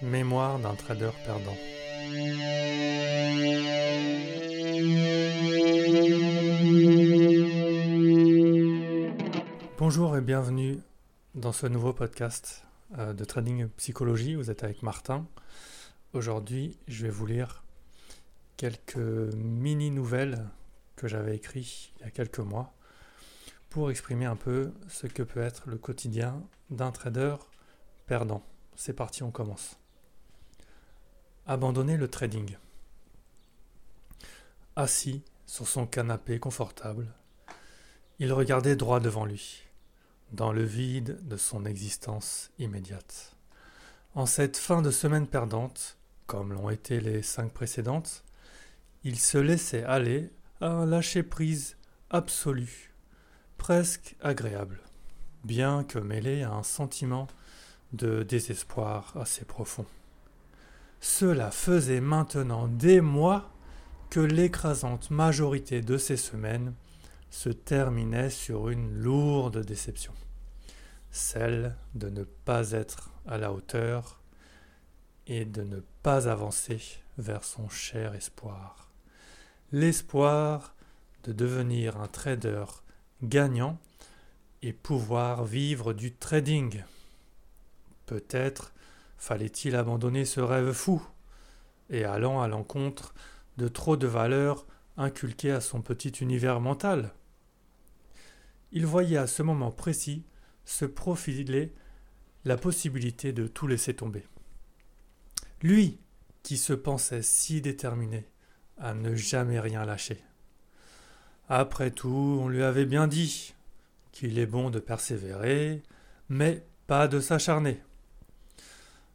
Mémoire d'un trader perdant. Bonjour et bienvenue dans ce nouveau podcast euh, de Trading Psychologie. Vous êtes avec Martin. Aujourd'hui, je vais vous lire quelques mini-nouvelles que j'avais écrites il y a quelques mois pour exprimer un peu ce que peut être le quotidien d'un trader perdant. C'est parti, on commence. Abandonner le trading. Assis sur son canapé confortable, il regardait droit devant lui, dans le vide de son existence immédiate. En cette fin de semaine perdante, comme l'ont été les cinq précédentes, il se laissait aller à un lâcher-prise absolu, presque agréable, bien que mêlé à un sentiment de désespoir assez profond. Cela faisait maintenant des mois que l'écrasante majorité de ces semaines se terminait sur une lourde déception, celle de ne pas être à la hauteur et de ne pas avancer vers son cher espoir. L'espoir de devenir un trader gagnant et pouvoir vivre du trading. Peut-être fallait-il abandonner ce rêve fou et allant à l'encontre de trop de valeurs inculquées à son petit univers mental? Il voyait à ce moment précis se profiler la possibilité de tout laisser tomber. Lui, qui se pensait si déterminé à ne jamais rien lâcher. Après tout, on lui avait bien dit qu'il est bon de persévérer, mais pas de s'acharner.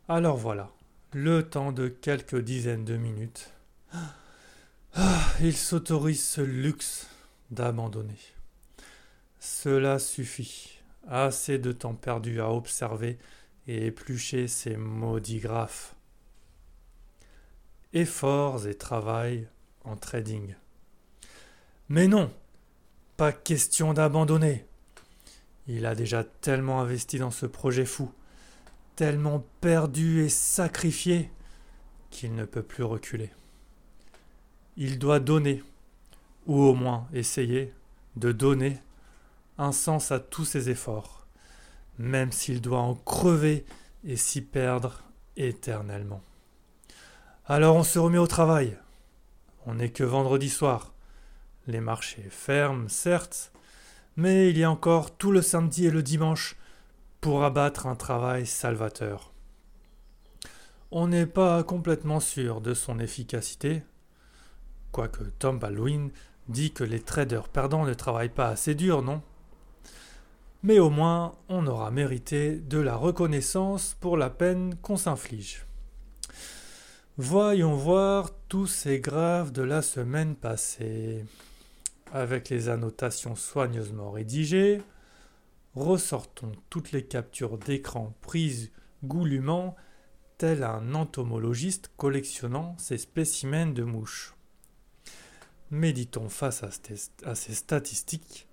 Alors voilà, le temps de quelques dizaines de minutes. Ah, il s'autorise ce luxe d'abandonner. Cela suffit. Assez de temps perdu à observer et éplucher ces maudits graphes. Efforts et travail en trading. Mais non, pas question d'abandonner. Il a déjà tellement investi dans ce projet fou, tellement perdu et sacrifié, qu'il ne peut plus reculer. Il doit donner, ou au moins essayer de donner un sens à tous ses efforts, même s'il doit en crever et s'y perdre éternellement. Alors on se remet au travail. On n'est que vendredi soir. Les marchés ferment, certes, mais il y a encore tout le samedi et le dimanche pour abattre un travail salvateur. On n'est pas complètement sûr de son efficacité, quoique Tom Baldwin dit que les traders perdants ne travaillent pas assez dur, non? Mais au moins, on aura mérité de la reconnaissance pour la peine qu'on s'inflige. Voyons voir tous ces graves de la semaine passée. Avec les annotations soigneusement rédigées, ressortons toutes les captures d'écran prises goulûment, tel un entomologiste collectionnant ses spécimens de mouches. Méditons face à ces statistiques,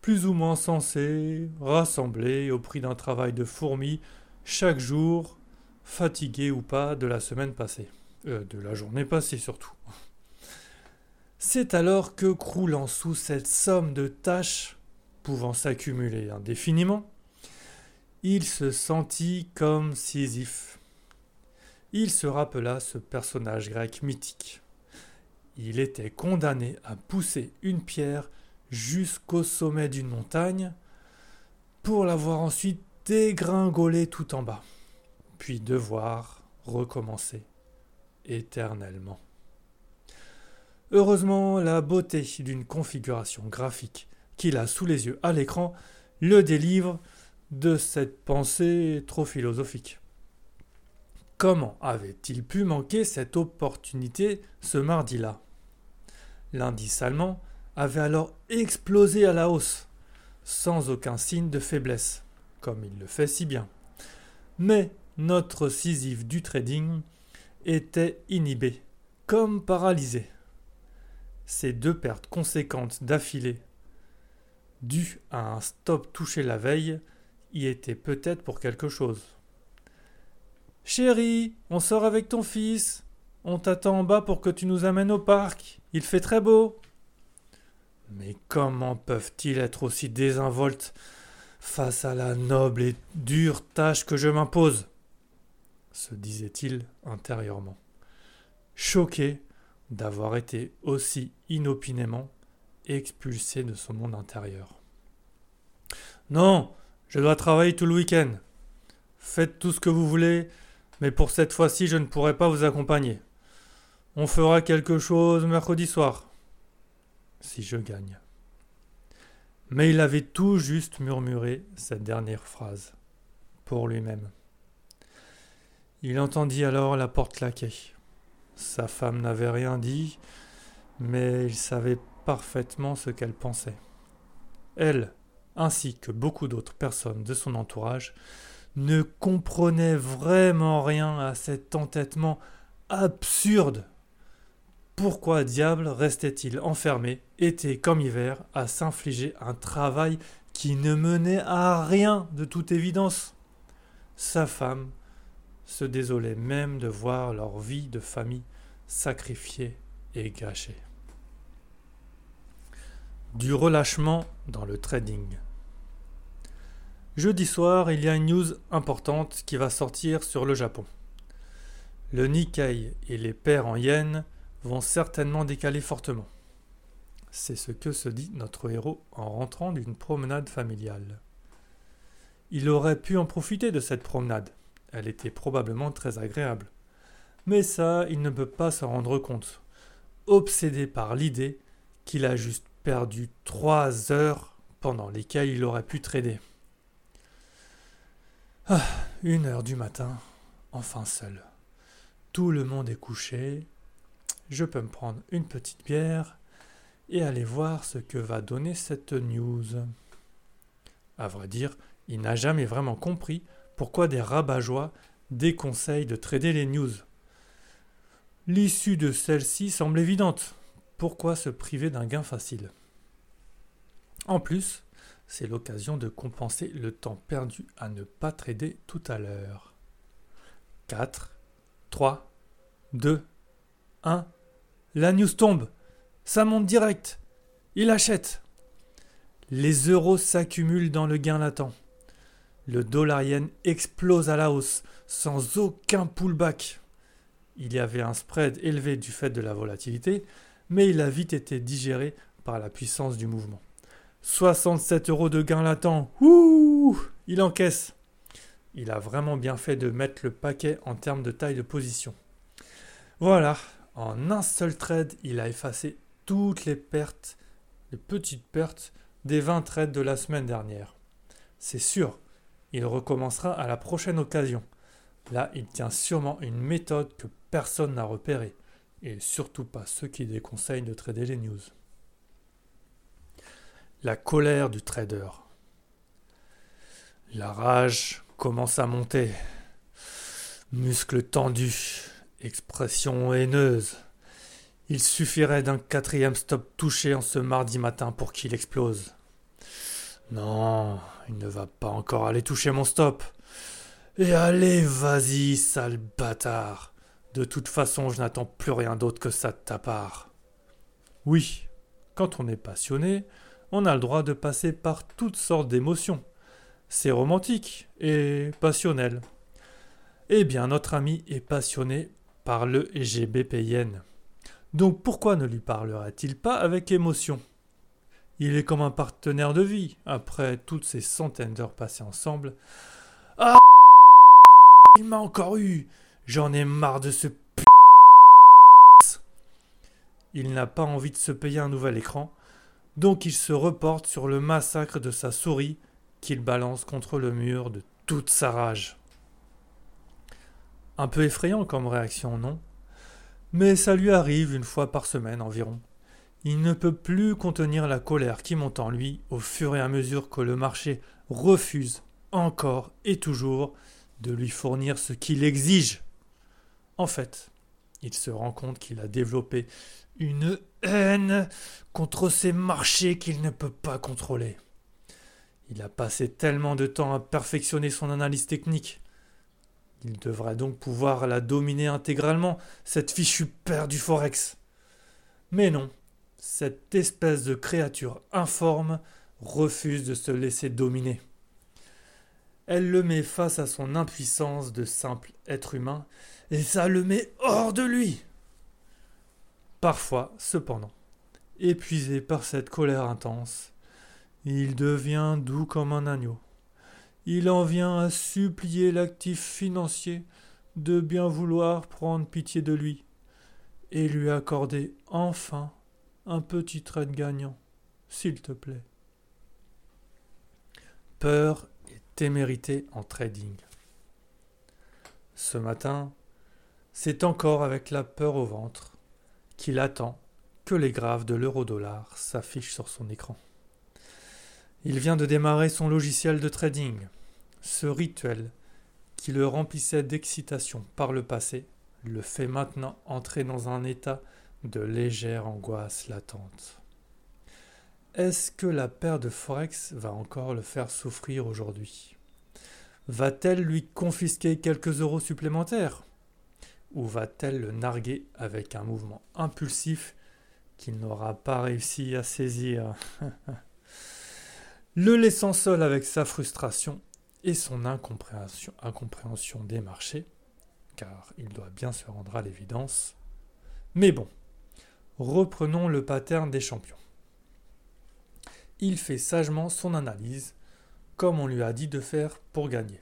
plus ou moins sensées, rassemblées au prix d'un travail de fourmi chaque jour fatigué ou pas de la semaine passée, euh, de la journée passée surtout. C'est alors que, croulant sous cette somme de tâches pouvant s'accumuler indéfiniment, il se sentit comme Sisyphe. Il se rappela ce personnage grec mythique. Il était condamné à pousser une pierre jusqu'au sommet d'une montagne pour l'avoir ensuite dégringolée tout en bas puis devoir recommencer éternellement. Heureusement, la beauté d'une configuration graphique qu'il a sous les yeux à l'écran le délivre de cette pensée trop philosophique. Comment avait-il pu manquer cette opportunité ce mardi-là? L'indice allemand avait alors explosé à la hausse, sans aucun signe de faiblesse, comme il le fait si bien. Mais notre Sisyphe du trading était inhibé, comme paralysé. Ces deux pertes conséquentes d'affilée, dues à un stop touché la veille, y étaient peut-être pour quelque chose. Chérie, on sort avec ton fils. On t'attend en bas pour que tu nous amènes au parc. Il fait très beau. Mais comment peuvent-ils être aussi désinvoltes face à la noble et dure tâche que je m'impose? se disait-il intérieurement, choqué d'avoir été aussi inopinément expulsé de son monde intérieur. Non, je dois travailler tout le week-end. Faites tout ce que vous voulez, mais pour cette fois-ci, je ne pourrai pas vous accompagner. On fera quelque chose mercredi soir. Si je gagne. Mais il avait tout juste murmuré cette dernière phrase, pour lui-même. Il entendit alors la porte claquer. Sa femme n'avait rien dit, mais il savait parfaitement ce qu'elle pensait. Elle, ainsi que beaucoup d'autres personnes de son entourage, ne comprenaient vraiment rien à cet entêtement absurde. Pourquoi diable restait-il enfermé, été comme hiver, à s'infliger un travail qui ne menait à rien de toute évidence? Sa femme se désolaient même de voir leur vie de famille sacrifiée et gâchée. Du relâchement dans le trading. Jeudi soir, il y a une news importante qui va sortir sur le Japon. Le Nikkei et les paires en yens vont certainement décaler fortement. C'est ce que se dit notre héros en rentrant d'une promenade familiale. Il aurait pu en profiter de cette promenade, elle était probablement très agréable. Mais ça, il ne peut pas se rendre compte, obsédé par l'idée qu'il a juste perdu trois heures pendant lesquelles il aurait pu trader. Ah, une heure du matin, enfin seul. Tout le monde est couché. Je peux me prendre une petite bière et aller voir ce que va donner cette news. À vrai dire, il n'a jamais vraiment compris pourquoi des rabat-joie déconseillent de trader les news L'issue de celle-ci semble évidente. Pourquoi se priver d'un gain facile? En plus, c'est l'occasion de compenser le temps perdu à ne pas trader tout à l'heure. 4, 3, 2, 1. La news tombe. Ça monte direct. Il achète. Les euros s'accumulent dans le gain latent. Le dollar yen explose à la hausse, sans aucun pullback. Il y avait un spread élevé du fait de la volatilité, mais il a vite été digéré par la puissance du mouvement. 67 euros de gain latent. Ouh Il encaisse. Il a vraiment bien fait de mettre le paquet en termes de taille de position. Voilà, en un seul trade, il a effacé toutes les pertes, les petites pertes des 20 trades de la semaine dernière. C'est sûr, il recommencera à la prochaine occasion. Là, il tient sûrement une méthode que personne n'a repérée, et surtout pas ceux qui déconseillent de trader les news. La colère du trader. La rage commence à monter. Muscles tendus, expression haineuse. Il suffirait d'un quatrième stop touché en ce mardi matin pour qu'il explose. Non, il ne va pas encore aller toucher mon stop. Et allez, vas-y, sale bâtard. De toute façon, je n'attends plus rien d'autre que ça de ta part. Oui, quand on est passionné, on a le droit de passer par toutes sortes d'émotions. C'est romantique et passionnel. Eh bien, notre ami est passionné par le GBPN. Donc pourquoi ne lui parlera-t-il pas avec émotion? Il est comme un partenaire de vie, après toutes ces centaines d'heures passées ensemble. Ah Il m'a encore eu J'en ai marre de ce p... Il n'a pas envie de se payer un nouvel écran, donc il se reporte sur le massacre de sa souris qu'il balance contre le mur de toute sa rage. Un peu effrayant comme réaction, non? Mais ça lui arrive une fois par semaine environ. Il ne peut plus contenir la colère qui monte en lui au fur et à mesure que le marché refuse encore et toujours de lui fournir ce qu'il exige. En fait, il se rend compte qu'il a développé une haine contre ces marchés qu'il ne peut pas contrôler. Il a passé tellement de temps à perfectionner son analyse technique. Il devrait donc pouvoir la dominer intégralement, cette fichue père du Forex. Mais non, cette espèce de créature informe refuse de se laisser dominer. Elle le met face à son impuissance de simple être humain, et ça le met hors de lui. Parfois, cependant, épuisé par cette colère intense, il devient doux comme un agneau. Il en vient à supplier l'actif financier de bien vouloir prendre pitié de lui et lui accorder enfin un petit trait de gagnant, s'il te plaît. Peur et témérité en trading. Ce matin, c'est encore avec la peur au ventre qu'il attend que les graphes de l'euro-dollar s'affichent sur son écran. Il vient de démarrer son logiciel de trading. Ce rituel, qui le remplissait d'excitation par le passé, le fait maintenant entrer dans un état de légère angoisse latente. Est-ce que la paire de Forex va encore le faire souffrir aujourd'hui? Va-t-elle lui confisquer quelques euros supplémentaires? Ou va-t-elle le narguer avec un mouvement impulsif qu'il n'aura pas réussi à saisir Le laissant seul avec sa frustration et son incompréhension, incompréhension des marchés, car il doit bien se rendre à l'évidence. Mais bon, reprenons le pattern des champions. Il fait sagement son analyse, comme on lui a dit de faire pour gagner.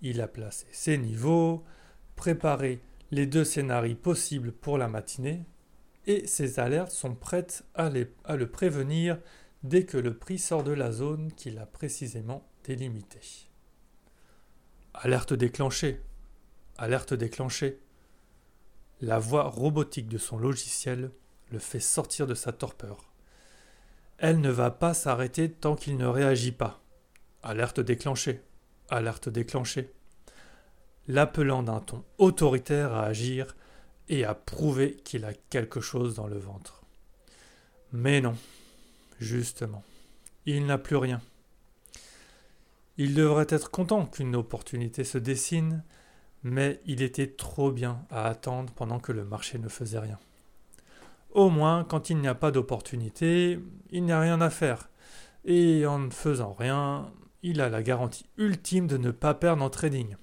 Il a placé ses niveaux, préparé les deux scénarios possibles pour la matinée, et ses alertes sont prêtes à, à le prévenir dès que le prix sort de la zone qu'il a précisément délimitée. Alerte déclenchée. Alerte déclenchée. La voix robotique de son logiciel le fait sortir de sa torpeur. Elle ne va pas s'arrêter tant qu'il ne réagit pas. Alerte déclenchée. Alerte déclenchée. L'appelant d'un ton autoritaire à agir et à prouver qu'il a quelque chose dans le ventre. Mais non, justement, il n'a plus rien. Il devrait être content qu'une opportunité se dessine, mais il était trop bien à attendre pendant que le marché ne faisait rien. Au moins, quand il n'y a pas d'opportunité, il n'y a rien à faire. Et en ne faisant rien, il a la garantie ultime de ne pas perdre en trading.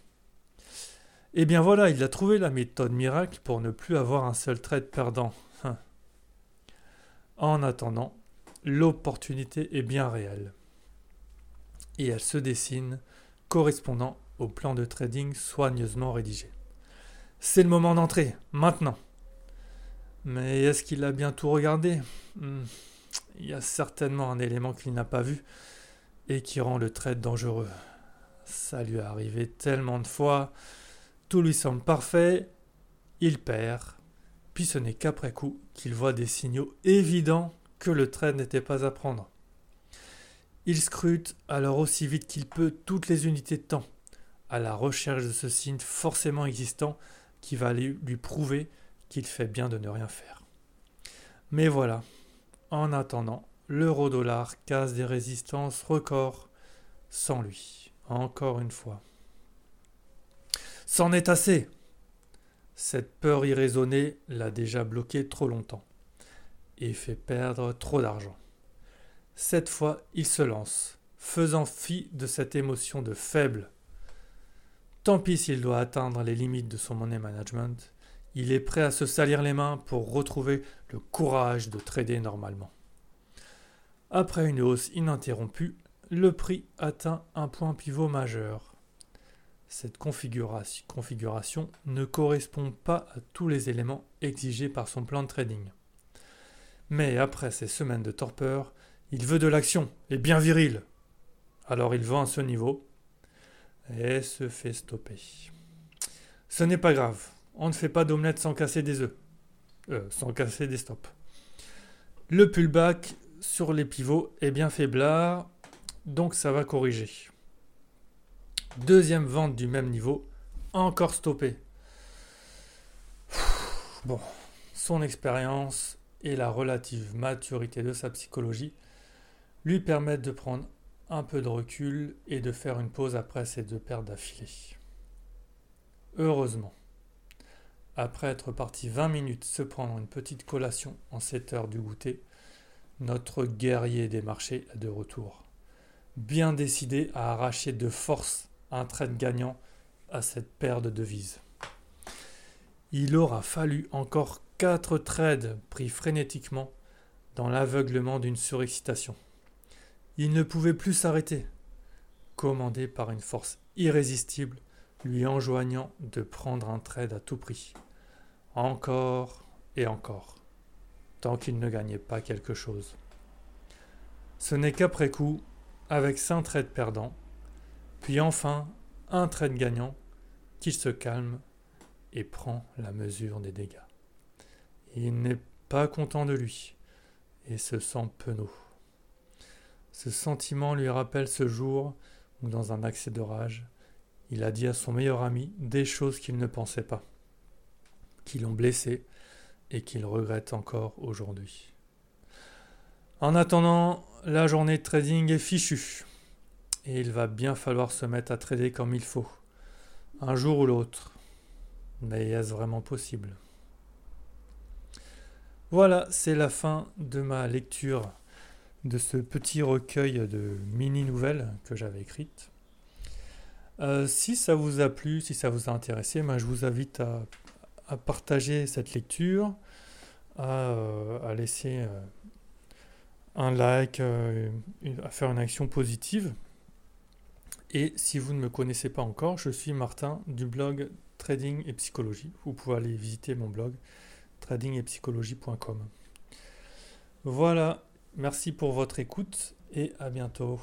Eh bien voilà, il a trouvé la méthode miracle pour ne plus avoir un seul trade perdant. Hein. En attendant, l'opportunité est bien réelle et elle se dessine correspondant au plan de trading soigneusement rédigé. C'est le moment d'entrer, maintenant. Mais est-ce qu'il a bien tout regardé? Hmm. Il y a certainement un élément qu'il n'a pas vu et qui rend le trade dangereux. Ça lui est arrivé tellement de fois, tout lui semble parfait, il perd, puis ce n'est qu'après coup qu'il voit des signaux évidents que le trade n'était pas à prendre. Il scrute alors aussi vite qu'il peut toutes les unités de temps, à la recherche de ce signe forcément existant qui va lui, prouver qu'il fait bien de ne rien faire. Mais voilà, en attendant, l'euro-dollar casse des résistances records sans lui, encore une fois. C'en est assez Cette peur irraisonnée l'a déjà bloqué trop longtemps et fait perdre trop d'argent. Cette fois, il se lance, faisant fi de cette émotion de faible. Tant pis s'il doit atteindre les limites de son money management, il est prêt à se salir les mains pour retrouver le courage de trader normalement. Après une hausse ininterrompue, le prix atteint un point pivot majeur. Cette configuration, ne correspond pas à tous les éléments exigés par son plan de trading. Mais après ces semaines de torpeur, il veut de l'action, et bien viril. Alors il vend à ce niveau et se fait stopper. Ce n'est pas grave, on ne fait pas d'omelette sans casser des œufs. Euh, sans casser des stops. Le pullback sur les pivots est bien faiblard, donc ça va corriger. Deuxième vente du même niveau, encore stoppé. Bon, son expérience et la relative maturité de sa psychologie lui permettent de prendre un peu de recul et de faire une pause après ces deux pertes d'affilée. heureusement. Après être parti 20 minutes se prendre une petite collation en 7 heures du goûter, notre guerrier des marchés est de retour, bien décidé à arracher de force un trade gagnant à cette paire de devises. Il aura fallu encore quatre trades pris frénétiquement dans l'aveuglement d'une surexcitation. Il ne pouvait plus s'arrêter, commandé par une force irrésistible lui enjoignant de prendre un trade à tout prix. Encore et encore, tant qu'il ne gagnait pas quelque chose. Ce n'est qu'après coup, avec cinq trades perdants, puis enfin un trade gagnant, qu'il se calme et prend la mesure des dégâts. Il n'est pas content de lui et se sent penaud. Ce sentiment lui rappelle ce jour où, dans un accès de rage, il a dit à son meilleur ami des choses qu'il ne pensait pas, qui l'ont blessé et qu'il regrette encore aujourd'hui. En attendant, la journée de trading est fichue et il va bien falloir se mettre à trader comme il faut, un jour ou l'autre. Mais est-ce vraiment possible? Voilà, c'est la fin de ma lecture de ce petit recueil de mini-nouvelles que j'avais écrites. Euh, si ça vous a plu, si ça vous a intéressé, ben, je vous invite à, partager cette lecture, à, euh, laisser euh, un like, à faire une action positive. Et si vous ne me connaissez pas encore, je suis Martin du blog Trading et Psychologie. Vous pouvez aller visiter mon blog tradingetpsychologie.com. Voilà, merci pour votre écoute et à bientôt.